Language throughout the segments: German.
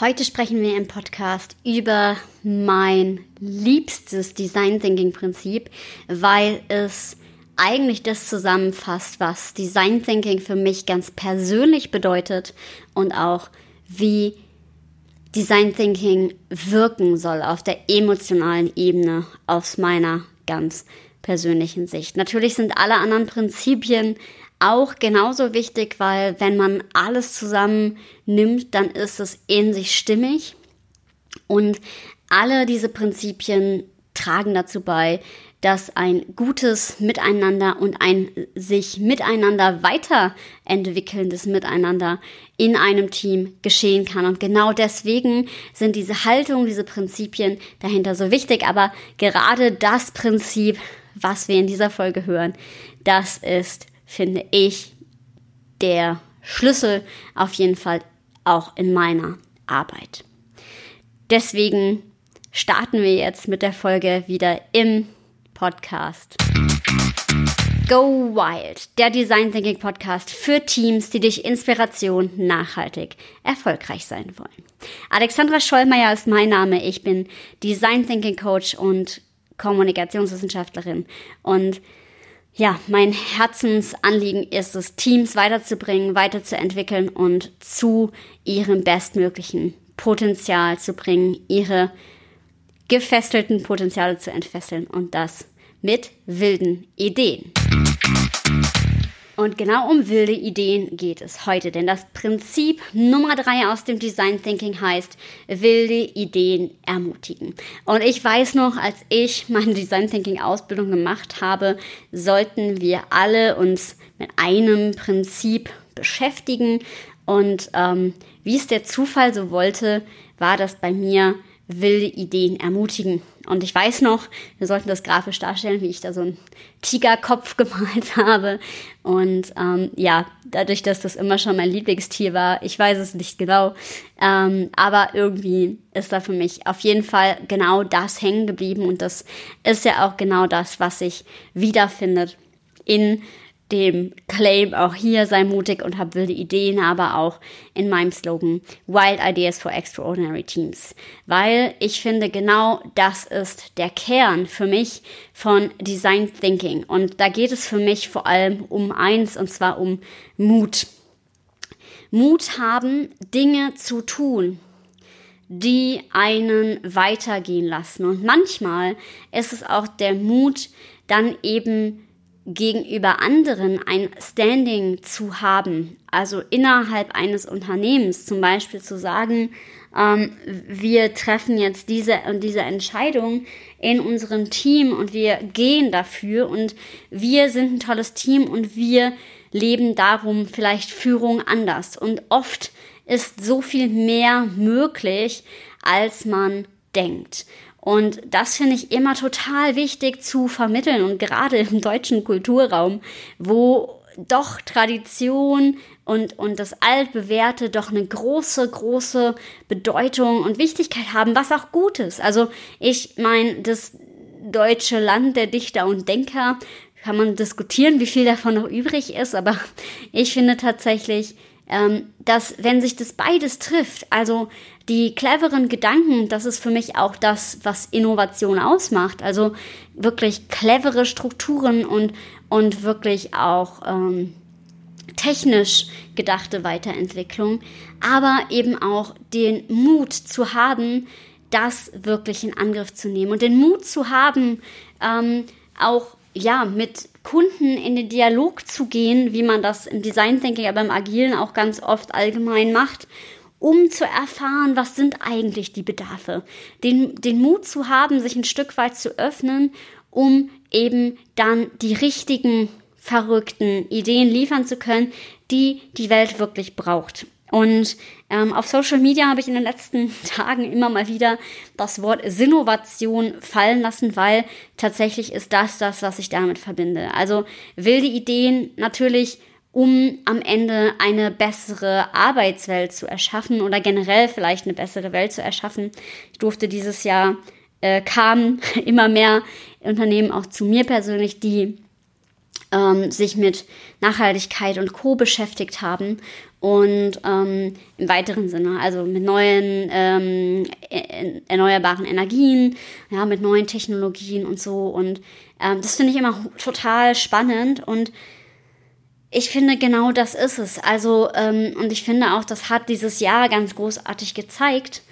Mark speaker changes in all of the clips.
Speaker 1: Heute sprechen wir im Podcast über mein liebstes Design Thinking Prinzip, weil es eigentlich das zusammenfasst, was Design Thinking für mich ganz persönlich bedeutet und auch wie Design Thinking wirken soll auf der emotionalen Ebene aus meiner ganz persönlichen Sicht. Natürlich sind alle anderen Prinzipien auch genauso wichtig, weil wenn man alles zusammen nimmt, dann ist es in sich stimmig. Und alle diese Prinzipien tragen dazu bei, dass ein gutes Miteinander und ein sich miteinander weiterentwickelndes Miteinander in einem Team geschehen kann. Und genau deswegen sind diese Haltung, diese Prinzipien dahinter so wichtig. Aber gerade das Prinzip, was wir in dieser Folge hören, das ist finde ich, der Schlüssel auf jeden Fall auch in meiner Arbeit. Deswegen starten wir jetzt mit der Folge wieder im Podcast. Go Wild, der Design Thinking Podcast für Teams, die durch Inspiration nachhaltig erfolgreich sein wollen. Alexandra Schollmeier ist mein Name. Ich bin Design Thinking Coach und Kommunikationswissenschaftlerin und ja, mein Herzensanliegen ist es, Teams weiterzubringen, weiterzuentwickeln und zu ihrem bestmöglichen Potenzial zu bringen, ihre gefesselten Potenziale zu entfesseln und das mit wilden Ideen. Und genau um wilde Ideen geht es heute, denn das Prinzip Nummer drei aus dem Design Thinking heißt, wilde Ideen ermutigen. Und ich weiß noch, als ich meine Design Thinking Ausbildung gemacht habe, sollten wir alle uns mit einem Prinzip beschäftigen. Und ähm, wie es der Zufall so wollte, war das bei mir wilde Ideen ermutigen. Und ich weiß noch, wir sollten das grafisch darstellen, wie ich da so einen Tigerkopf gemalt habe. Und ähm, ja, dadurch, dass das immer schon mein Lieblingstier war, ich weiß es nicht genau, ähm, aber irgendwie ist da für mich auf jeden Fall genau das hängen geblieben. Und das ist ja auch genau das, was sich wiederfindet in dem Claim auch hier sei mutig und hab wilde Ideen, aber auch in meinem Slogan Wild Ideas for Extraordinary Teams. Weil ich finde, genau das ist der Kern für mich von Design Thinking. Und da geht es für mich vor allem um eins, und zwar um Mut. Mut haben, Dinge zu tun, die einen weitergehen lassen. Und manchmal ist es auch der Mut, dann eben gegenüber anderen ein Standing zu haben, also innerhalb eines Unternehmens zum Beispiel zu sagen, ähm, wir treffen jetzt diese und diese Entscheidung in unserem Team und wir gehen dafür und wir sind ein tolles Team und wir leben darum vielleicht Führung anders. Und oft ist so viel mehr möglich, als man denkt. Und das finde ich immer total wichtig zu vermitteln und gerade im deutschen Kulturraum, wo doch Tradition und, und das Altbewährte doch eine große, große Bedeutung und Wichtigkeit haben, was auch gut ist. Also ich meine, das deutsche Land der Dichter und Denker kann man diskutieren, wie viel davon noch übrig ist, aber ich finde tatsächlich, ähm, dass wenn sich das beides trifft, also die cleveren Gedanken, das ist für mich auch das, was Innovation ausmacht. Also wirklich clevere Strukturen und, und wirklich auch ähm, technisch gedachte Weiterentwicklung, aber eben auch den Mut zu haben, das wirklich in Angriff zu nehmen und den Mut zu haben, ähm, auch ja mit Kunden in den Dialog zu gehen, wie man das im Design Thinking, aber im Agilen auch ganz oft allgemein macht, um zu erfahren, was sind eigentlich die Bedarfe. Den, den Mut zu haben, sich ein Stück weit zu öffnen, um eben dann die richtigen verrückten Ideen liefern zu können, die die Welt wirklich braucht. Und ähm, auf Social Media habe ich in den letzten Tagen immer mal wieder das Wort Sinnovation fallen lassen, weil tatsächlich ist das das, was ich damit verbinde. Also wilde Ideen natürlich, um am Ende eine bessere Arbeitswelt zu erschaffen oder generell vielleicht eine bessere Welt zu erschaffen. Ich durfte dieses Jahr äh, kamen immer mehr Unternehmen auch zu mir persönlich, die ähm, sich mit Nachhaltigkeit und Co beschäftigt haben und ähm, im weiteren Sinne, also mit neuen ähm, e-, erneuerbaren Energien, ja, mit neuen Technologien und so. Und ähm, das finde ich immer total spannend und ich finde, genau das ist es. Also, ähm, und ich finde auch, das hat dieses Jahr ganz großartig gezeigt,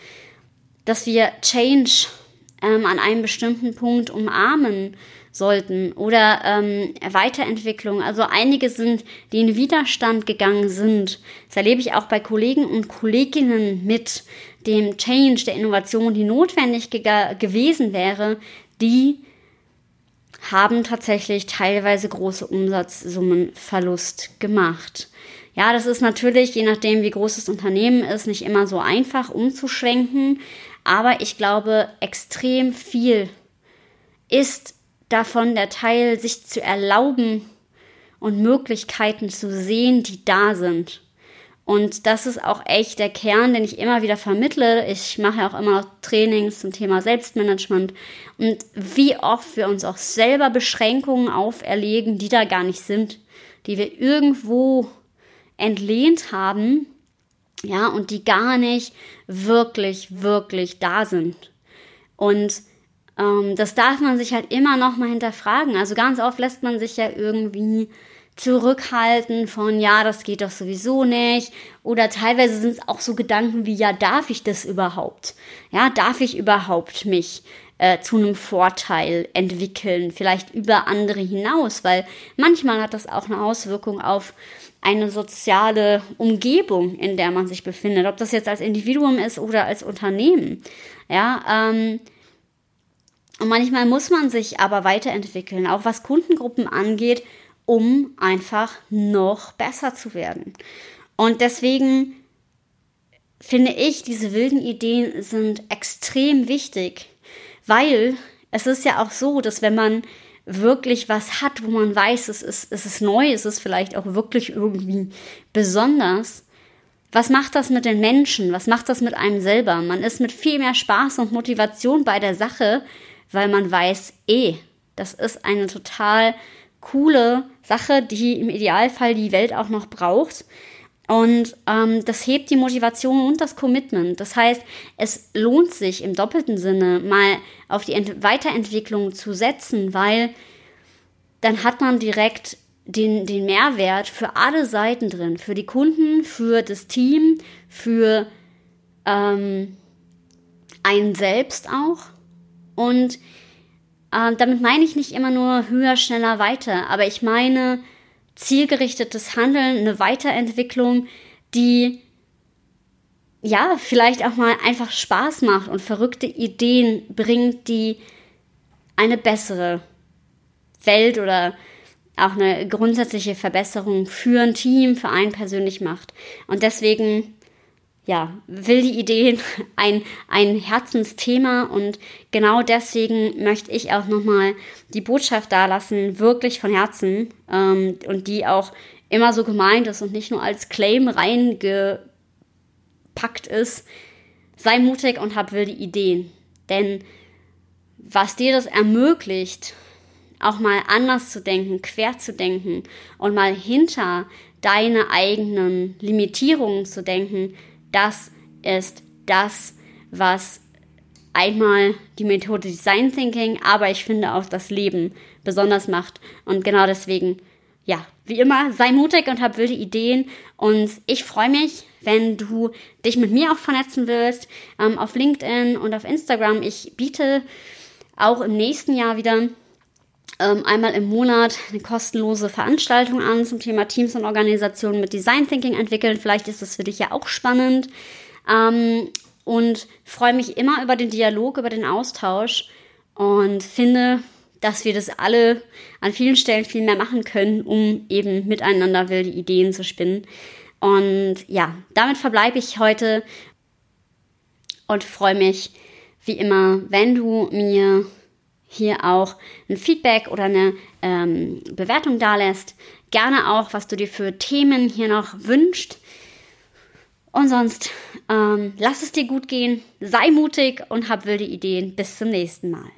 Speaker 1: dass wir Change ähm, an einem bestimmten Punkt umarmen sollten oder ähm, Weiterentwicklung. Also einige sind, die in Widerstand gegangen sind. Das erlebe ich auch bei Kollegen und Kolleginnen mit dem Change, der Innovation, die notwendig ge gewesen wäre, die haben tatsächlich teilweise große Umsatzsummenverlust gemacht. Ja, das ist natürlich, je nachdem, wie groß das Unternehmen ist, nicht immer so einfach umzuschwenken. Aber ich glaube, extrem viel ist davon der Teil, sich zu erlauben und Möglichkeiten zu sehen, die da sind. Und das ist auch echt der Kern, den ich immer wieder vermittle. Ich mache auch immer Trainings zum Thema Selbstmanagement und wie oft wir uns auch selber Beschränkungen auferlegen, die da gar nicht sind, die wir irgendwo entlehnt haben, ja, und die gar nicht wirklich, wirklich da sind. Und ähm, das darf man sich halt immer noch mal hinterfragen. Also ganz oft lässt man sich ja irgendwie zurückhalten von, ja, das geht doch sowieso nicht. Oder teilweise sind es auch so Gedanken wie, ja, darf ich das überhaupt? Ja, darf ich überhaupt mich äh, zu einem Vorteil entwickeln? Vielleicht über andere hinaus, weil manchmal hat das auch eine Auswirkung auf eine soziale Umgebung, in der man sich befindet, ob das jetzt als Individuum ist oder als Unternehmen. Ja, ähm, und manchmal muss man sich aber weiterentwickeln, auch was Kundengruppen angeht, um einfach noch besser zu werden. Und deswegen finde ich, diese wilden Ideen sind extrem wichtig, weil es ist ja auch so, dass wenn man wirklich was hat, wo man weiß, es ist, es ist neu, es ist vielleicht auch wirklich irgendwie besonders, was macht das mit den Menschen? Was macht das mit einem selber? Man ist mit viel mehr Spaß und Motivation bei der Sache, weil man weiß, eh, das ist eine total coole Sache, die im Idealfall die Welt auch noch braucht. Und ähm, das hebt die Motivation und das Commitment. Das heißt, es lohnt sich im doppelten Sinne mal auf die Ent Weiterentwicklung zu setzen, weil dann hat man direkt den, den Mehrwert für alle Seiten drin. Für die Kunden, für das Team, für ähm, einen selbst auch. Und äh, damit meine ich nicht immer nur höher, schneller, weiter, aber ich meine zielgerichtetes Handeln, eine Weiterentwicklung, die ja vielleicht auch mal einfach Spaß macht und verrückte Ideen bringt, die eine bessere Welt oder auch eine grundsätzliche Verbesserung für ein Team, für einen persönlich macht. Und deswegen ja, wilde Ideen ein, ein Herzensthema und genau deswegen möchte ich auch nochmal die Botschaft dalassen, wirklich von Herzen ähm, und die auch immer so gemeint ist und nicht nur als Claim reingepackt ist. Sei mutig und hab wilde Ideen. Denn was dir das ermöglicht, auch mal anders zu denken, quer zu denken und mal hinter deine eigenen Limitierungen zu denken, das ist das, was einmal die Methode Design Thinking, aber ich finde auch das Leben besonders macht. Und genau deswegen, ja, wie immer, sei mutig und hab wilde Ideen. Und ich freue mich, wenn du dich mit mir auch vernetzen willst, ähm, auf LinkedIn und auf Instagram. Ich biete auch im nächsten Jahr wieder einmal im Monat eine kostenlose Veranstaltung an zum Thema Teams und Organisationen mit Design Thinking entwickeln. Vielleicht ist das für dich ja auch spannend. Ähm, und freue mich immer über den Dialog, über den Austausch und finde, dass wir das alle an vielen Stellen viel mehr machen können, um eben miteinander wilde Ideen zu spinnen. Und ja, damit verbleibe ich heute und freue mich wie immer, wenn du mir hier auch ein Feedback oder eine ähm, Bewertung dalässt. Gerne auch, was du dir für Themen hier noch wünschst. Und sonst ähm, lass es dir gut gehen, sei mutig und hab wilde Ideen. Bis zum nächsten Mal.